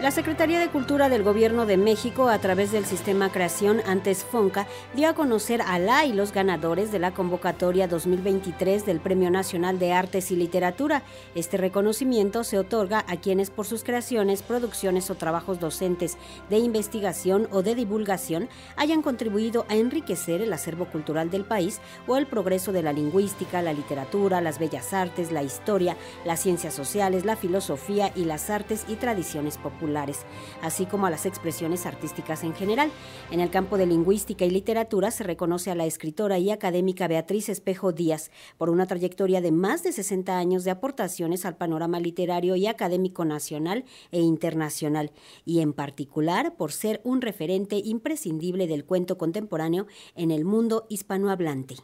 La Secretaría de Cultura del Gobierno de México, a través del sistema Creación antes FONCA, dio a conocer a la y los ganadores de la convocatoria 2023 del Premio Nacional de Artes y Literatura. Este reconocimiento se otorga a quienes por sus creaciones, producciones o trabajos docentes de investigación o de divulgación hayan contribuido a enriquecer el acervo cultural del país o el progreso de la lingüística, la literatura, las bellas artes, la historia, las ciencias sociales, la filosofía y las artes y tradiciones populares así como a las expresiones artísticas en general. En el campo de lingüística y literatura se reconoce a la escritora y académica Beatriz Espejo Díaz por una trayectoria de más de 60 años de aportaciones al panorama literario y académico nacional e internacional, y en particular por ser un referente imprescindible del cuento contemporáneo en el mundo hispanohablante.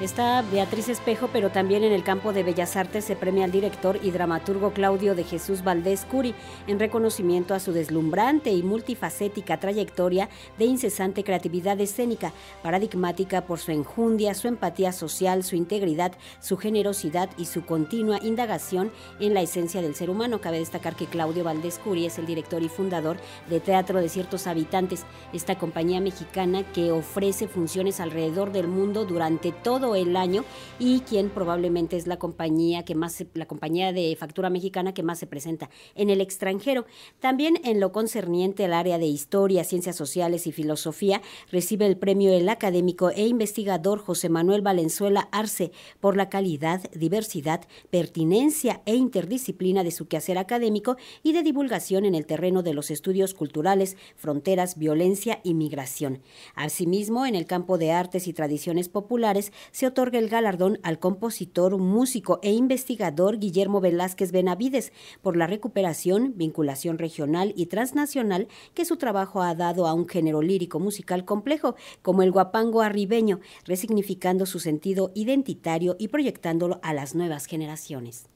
Está Beatriz Espejo, pero también en el campo de Bellas Artes se premia al director y dramaturgo Claudio de Jesús Valdés Curi en reconocimiento a su deslumbrante y multifacética trayectoria de incesante creatividad escénica, paradigmática por su enjundia, su empatía social, su integridad, su generosidad y su continua indagación en la esencia del ser humano. Cabe destacar que Claudio Valdés Curi es el director y fundador de Teatro de Ciertos Habitantes, esta compañía mexicana que ofrece funciones alrededor del mundo durante el año y quien probablemente es la compañía que más la compañía de factura mexicana que más se presenta en el extranjero. También en lo concerniente al área de historia, ciencias sociales y filosofía recibe el premio el académico e investigador José Manuel Valenzuela Arce por la calidad, diversidad, pertinencia e interdisciplina de su quehacer académico y de divulgación en el terreno de los estudios culturales, fronteras, violencia y migración. Asimismo, en el campo de artes y tradiciones populares se otorga el galardón al compositor, músico e investigador Guillermo Velázquez Benavides por la recuperación, vinculación regional y transnacional que su trabajo ha dado a un género lírico musical complejo como el guapango arribeño, resignificando su sentido identitario y proyectándolo a las nuevas generaciones.